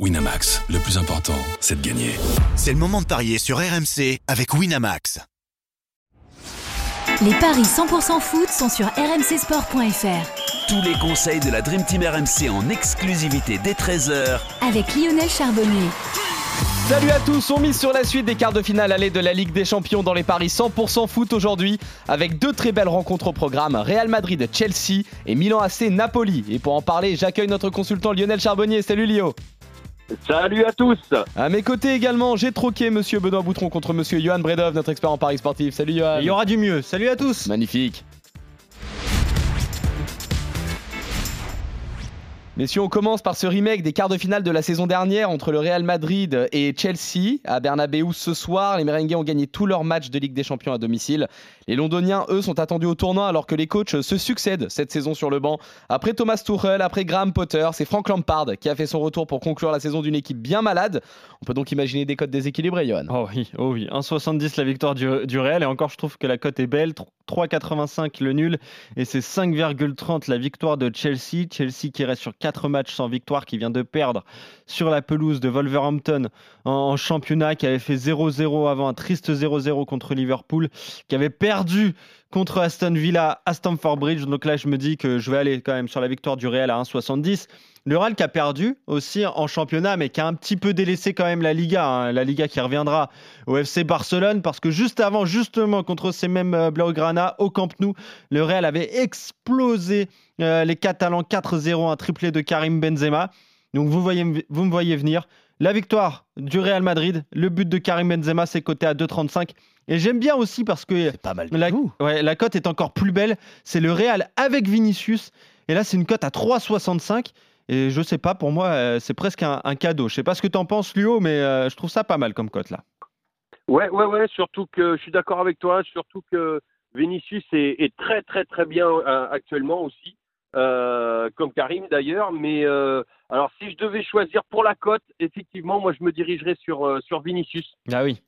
Winamax, le plus important, c'est de gagner. C'est le moment de parier sur RMC avec Winamax. Les paris 100% foot sont sur rmcsport.fr. Tous les conseils de la Dream Team RMC en exclusivité dès 13h Avec Lionel Charbonnier. Salut à tous, on mise sur la suite des quarts de finale aller de la Ligue des Champions dans les paris 100% foot aujourd'hui avec deux très belles rencontres au programme Real Madrid Chelsea et Milan AC Napoli. Et pour en parler, j'accueille notre consultant Lionel Charbonnier. Salut Lio. Salut à tous. À mes côtés également, j'ai troqué Monsieur Benoît Boutron contre Monsieur Johan Bredov, notre expert en paris sportif. Salut Johan. Il y aura du mieux, salut à tous. Magnifique Messieurs, on commence par ce remake des quarts de finale de la saison dernière entre le Real Madrid et Chelsea à Bernabeu ce soir. Les Merengues ont gagné tous leurs matchs de Ligue des Champions à domicile. Les Londoniens, eux, sont attendus au tournoi alors que les coachs se succèdent cette saison sur le banc. Après Thomas Tuchel, après Graham Potter, c'est Frank Lampard qui a fait son retour pour conclure la saison d'une équipe bien malade. On peut donc imaginer des cotes déséquilibrées, Johan. Oh oui, oh oui. 1,70 la victoire du Real et encore je trouve que la cote est belle. 3,85 le nul et c'est 5,30 la victoire de Chelsea. Chelsea qui reste sur 4 matchs sans victoire, qui vient de perdre sur la pelouse de Wolverhampton en, championnat, qui avait fait 0-0 avant, un triste 0-0 contre Liverpool, qui avait perdu contre Aston Villa à Stamford Bridge. Donc là, je me dis que je vais aller quand même sur la victoire du Real à 1,70. Le Real qui a perdu aussi en championnat, mais qui a un petit peu délaissé quand même la Liga. Hein. La Liga qui reviendra au FC Barcelone, parce que juste avant, justement, contre ces mêmes euh, Blaugrana, au Camp Nou, le Real avait explosé euh, les Catalans 4-0, un triplé de Karim Benzema. Donc vous, voyez, vous me voyez venir. La victoire du Real Madrid, le but de Karim Benzema, c'est coté à 2,35. Et j'aime bien aussi parce que pas mal la, ouais, la cote est encore plus belle. C'est le Real avec Vinicius. Et là, c'est une cote à 3,65. Et je sais pas, pour moi, euh, c'est presque un, cadeau. Je sais pas ce que tu en penses, Luo, mais euh, je trouve ça pas mal comme cote là. Ouais, ouais, ouais. Surtout que je suis d'accord avec toi. Surtout que Vinicius est, très, très, très bien euh, actuellement aussi, comme Karim d'ailleurs. Mais alors, si je devais choisir pour la cote, effectivement, moi, je me dirigerais sur sur Vinicius. Ah oui.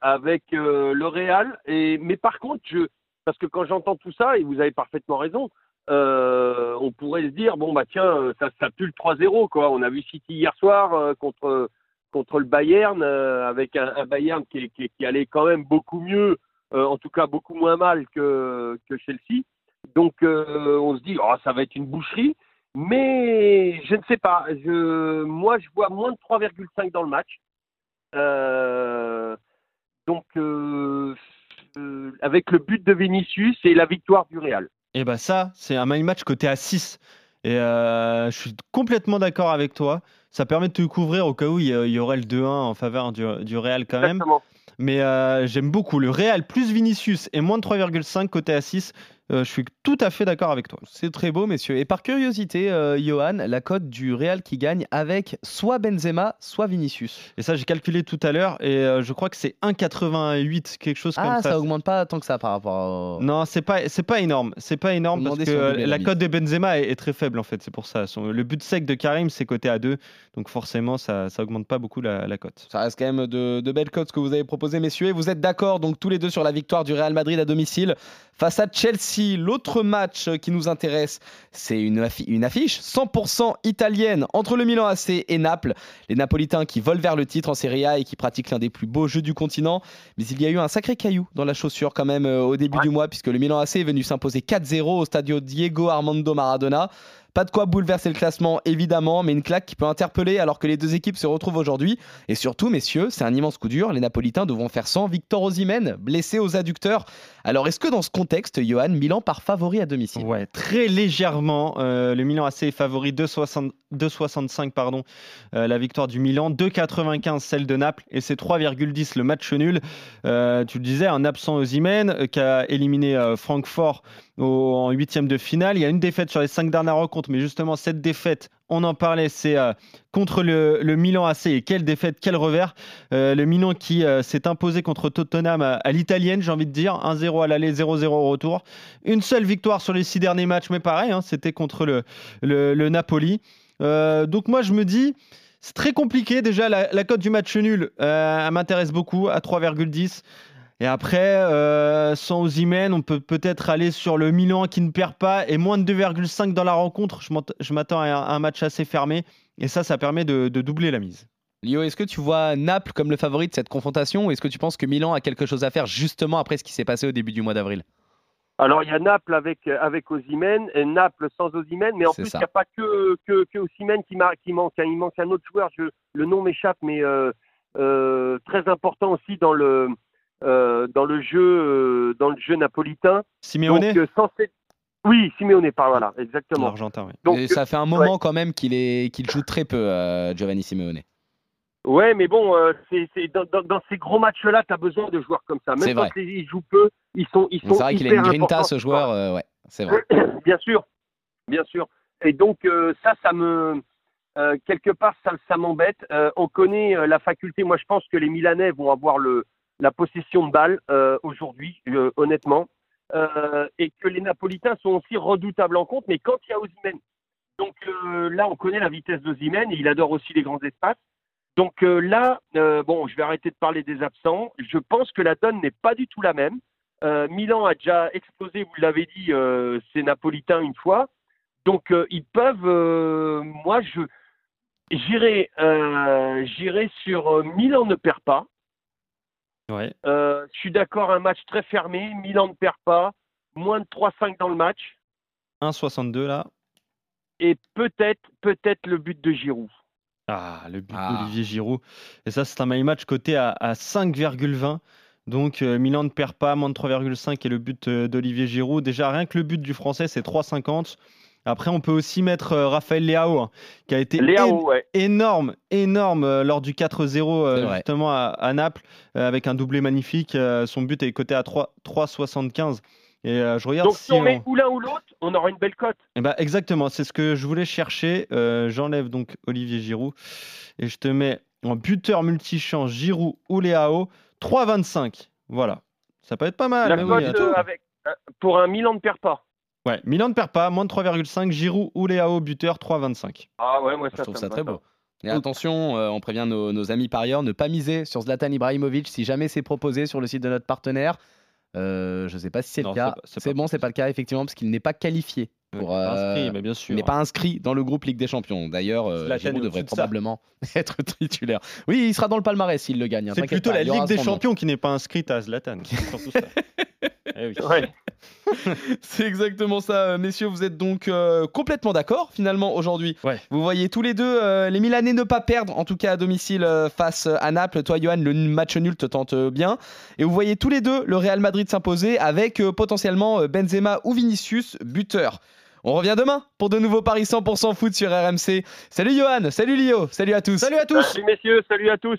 avec le Real. Et mais par contre, je parce que quand j'entends tout ça, et vous avez parfaitement raison, euh, on pourrait se dire bon bah tiens ça, ça pue le 3-0 quoi. On a vu City hier soir euh, contre contre le Bayern euh, avec un, Bayern qui, allait quand même beaucoup mieux, en tout cas beaucoup moins mal que, que Chelsea. Donc on se dit oh, ça va être une boucherie, mais je ne sais pas. Moi je vois moins de 3,5 dans le match. donc avec le but de Vinicius et la victoire du Real. Et bah ça, c'est un my match côté à 6. Et euh, je suis complètement d'accord avec toi. Ça permet de te couvrir au cas où il y, aurait le 2-1 en faveur du, du Real quand même. Mais euh, j'aime beaucoup le Real plus Vinicius et moins de 3,5 côté à 6. Euh, je suis tout à fait d'accord avec toi. C'est très beau, messieurs. Et par curiosité, euh, Johan, la cote du Real qui gagne avec soit Benzema, soit Vinicius. Et ça, j'ai calculé tout à l'heure et euh, je crois que c'est 1,88, quelque chose comme ça. Ah, ça augmente pas tant que ça par rapport. Non, c'est pas, c'est pas énorme. C'est pas énorme parce que la cote de Benzema est, très faible en fait. C'est pour ça. le but sec de Karim, c'est coté à 2. Donc forcément, ça, ça augmente pas beaucoup la, cote. Ça reste quand même de, de belles cotes que vous avez proposées, messieurs. Et vous êtes d'accord donc tous les deux sur la victoire du Real Madrid à domicile face à Chelsea. L'autre match qui nous intéresse, c'est une, affiche 100% italienne entre le Milan AC et Naples. Les Napolitains qui volent vers le titre en Serie A et qui pratiquent l'un des plus beaux jeux du continent. Mais il y a eu un sacré caillou dans la chaussure quand même euh, au début du mois puisque le Milan AC est venu s'imposer 4-0 au stadio Diego Armando Maradona. Pas de quoi bouleverser le classement, évidemment, mais une claque qui peut interpeller alors que les deux équipes se retrouvent aujourd'hui. Et surtout, messieurs, c'est un immense coup dur. Les Napolitains devront faire sans Victor Osimhen, blessé aux adducteurs. Alors, est-ce que dans ce contexte, Johan, Milan part favori à domicile? Ouais, très légèrement. Euh, le Milan AC est favori 2,65 pardon, euh, la victoire du Milan, 2,95 celle de Naples et c'est 3,10 le match nul. Euh, tu le disais, un absent Osimhen qui a éliminé Francfort en huitième de finale. Il y a une défaite sur les cinq dernières rencontres, mais justement cette défaite, on en parlait, c'est euh, contre le, Milan AC. Et quelle défaite, quel revers. Euh, le Milan qui euh, s'est imposé contre Tottenham à, l'italienne, j'ai envie de dire. 1-0 à l'aller, 0-0 au retour. Une seule victoire sur les six derniers matchs, mais pareil, hein, c'était contre le, Napoli. donc moi, je me dis... C'est très compliqué. Déjà, la, la cote du match nul, elle m'intéresse beaucoup à 3,10. Et après, euh, sans Ozymen, on peut peut-être aller sur le Milan qui ne perd pas et moins de 2,5 dans la rencontre. Je m'attends à un match assez fermé. Et ça, ça permet de, de doubler la mise. Lio, est-ce que tu vois Naples comme le favori de cette confrontation ou est-ce que tu penses que Milan a quelque chose à faire justement après ce qui s'est passé au début du mois d'avril? Alors il y a Naples avec avec Osimhen et Naples sans Osimhen, mais en plus il n'y a pas que que, que qui, manque. hein. Il manque un autre joueur. Je, le nom m'échappe, mais euh, euh, très important aussi dans le dans le jeu euh, dans le jeu napolitain. Simeone, Donc euh, sans cette- oui, Simeone, par voilà, exactement. l'Argentin, oui. Donc Et ça fait un moment quand même qu'il est qu'il joue très peu, euh, Giovanni Simeone. Ouais, mais bon, euh, c'est, c'est dans, dans, dans ces gros matchs-là, tu as besoin de joueurs comme ça. C'est Même quand vrai. ils jouent peu, ils sont, ils C'est sont vrai qu'il a une grinta ce joueur, euh, ouais, c'est vrai. bien sûr, bien sûr. Et donc euh, ça, ça me euh, quelque part, ça, ça m'embête. Euh, on connaît euh, la faculté. Moi, je pense que les Milanais vont avoir le la possession de balle euh, aujourd'hui, euh, honnêtement, Euh, et que les Napolitains sont aussi redoutables en compte. Mais quand il y a Osimhen, donc là, on connaît la vitesse d'Osimhen il adore aussi les grands espaces. Donc là, bon, je vais arrêter de parler des absents. Je pense que la donne n'est pas du tout la même. Milan a déjà explosé, vous l'avez dit, euh, ses Napolitains une fois. Donc ils peuvent. moi, je j'irai, sur Milan ne perd pas. Ouais. Euh, je suis d'accord, un match très fermé. Milan ne perd pas. Moins de 3-5 dans le match. 1,62 là. Et peut-être, peut-être le but de Giroud. Ah, le but Ah. d'Olivier Giroud. Et ça, c'est un my match coté à, à 5,20. Donc euh, Milan ne perd pas, moins de 3,5 et le but euh, d'Olivier Giroud. Déjà, rien que le but du français, c'est 3,50. Après, on peut aussi mettre euh, Raphaël Leao, hein, qui a été Léao, ouais. énorme, énorme euh, lors du 4-0 euh, justement à, à Naples, euh, avec un doublé magnifique. Euh, son but est coté à 3 3,75. Et euh, je regarde Donc si si on on- met ou l'un ou l'autre, on aura une belle cote. eh ben, exactement, c'est ce que je voulais chercher. Euh, J'enlève donc Olivier Giroud et je te mets en buteur multichamp Giroud ou Léao 3,25. Voilà, ça peut être pas mal. La mais oui, euh, avec euh, pour un Milan ne perd pas. Ouais, Milan ne perd pas, moins de 3,5. Giroud ou Léao buteur 3,25. Ah ouais, moi ça, Je trouve ça très beau. Et attention, euh, on prévient nos, nos amis parieurs, ne pas miser sur Zlatan Ibrahimovic si jamais c'est proposé sur le site de notre partenaire. Euh, je ne sais pas si c'est le cas. c'est bon, c'est pas le cas effectivement parce qu'il n'est pas qualifié. Pour, pas inscrit, euh, mais bien sûr. Il n'est pas inscrit dans le groupe Ligue des Champions. D'ailleurs, euh, Zlatan Giroud devrait ça. probablement être titulaire. Oui, il sera dans le palmarès s'il le gagne. hein, C'est plutôt pas, la Ligue des nom. Champions qui n'est pas inscrite à Zlatan. C'est surtout ça. Eh oui. Ouais. C'est exactement ça, euh, messieurs. Vous êtes donc euh, complètement d'accord finalement aujourd'hui. Ouais. Vous voyez tous les deux euh, les Milanais ne pas perdre, en tout cas à domicile euh, face à Naples. Toi, Johan, le match nul te tente euh, bien. Et vous voyez tous les deux le Real Madrid s'imposer avec euh, potentiellement Benzema ou Vinicius buteur. On revient demain pour de nouveaux paris 100% foot sur RMC. Salut Johan, salut Lio, salut à tous. Salut à tous Salut messieurs, salut à tous.